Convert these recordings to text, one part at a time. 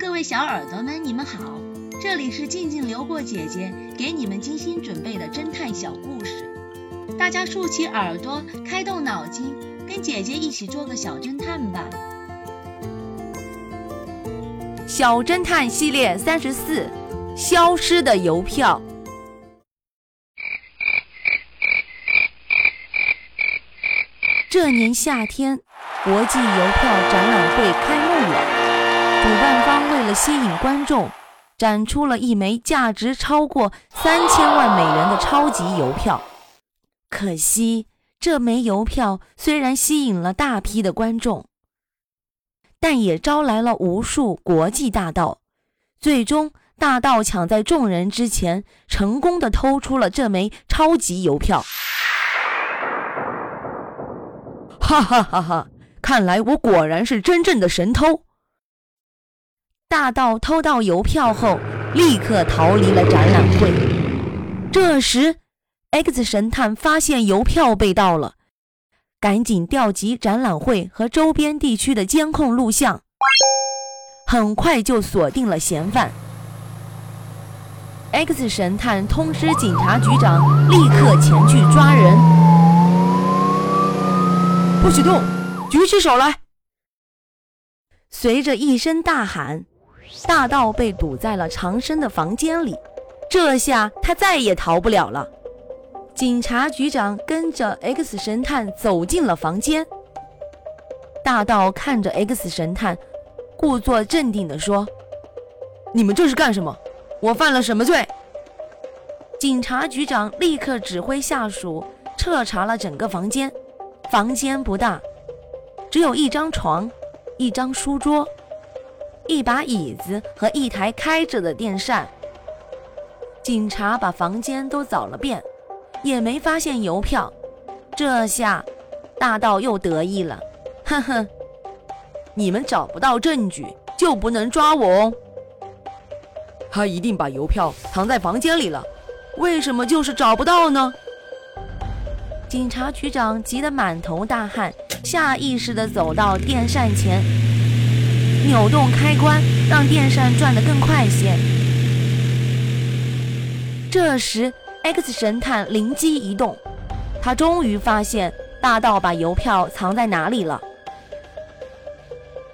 各位小耳朵们，你们好，这里是静静流过姐姐给你们精心准备的侦探小故事，大家竖起耳朵，开动脑筋，跟姐姐一起做个小侦探吧。小侦探系列三十四，消失的邮票。这年夏天，国际邮票展览会开幕了。主办方为了吸引观众，展出了一枚价值超过三千万美元的超级邮票。可惜，这枚邮票虽然吸引了大批的观众，但也招来了无数国际大盗。最终，大盗抢在众人之前，成功的偷出了这枚超级邮票。哈哈哈哈！看来我果然是真正的神偷。大盗偷到邮票后，立刻逃离了展览会。这时，X 神探发现邮票被盗了，赶紧调集展览会和周边地区的监控录像，很快就锁定了嫌犯。X 神探通知警察局长，立刻前去抓人。不许动！举起手来！随着一声大喊。大盗被堵在了长生的房间里，这下他再也逃不了了。警察局长跟着 X 神探走进了房间。大盗看着 X 神探，故作镇定地说：“你们这是干什么？我犯了什么罪？”警察局长立刻指挥下属彻查了整个房间。房间不大，只有一张床，一张书桌。一把椅子和一台开着的电扇。警察把房间都扫了遍，也没发现邮票。这下，大盗又得意了，哼哼，你们找不到证据，就不能抓我哦。他一定把邮票藏在房间里了，为什么就是找不到呢？警察局长急得满头大汗，下意识地走到电扇前。扭动开关，让电扇转得更快些。这时，X 神探灵机一动，他终于发现大盗把邮票藏在哪里了。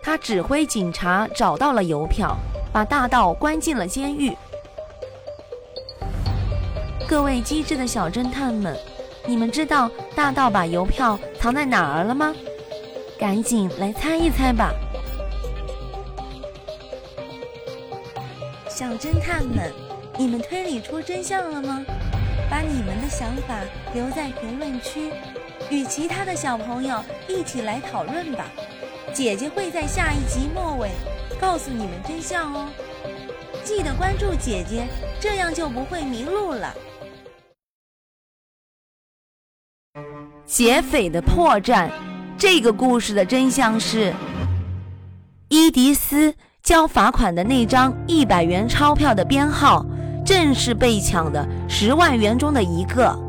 他指挥警察找到了邮票，把大盗关进了监狱。各位机智的小侦探们，你们知道大盗把邮票藏在哪儿了吗？赶紧来猜一猜吧！小侦探们，你们推理出真相了吗？把你们的想法留在评论区，与其他的小朋友一起来讨论吧。姐姐会在下一集末尾告诉你们真相哦。记得关注姐姐，这样就不会迷路了。劫匪的破绽，这个故事的真相是伊迪丝。交罚款的那张一百元钞票的编号，正是被抢的十万元中的一个。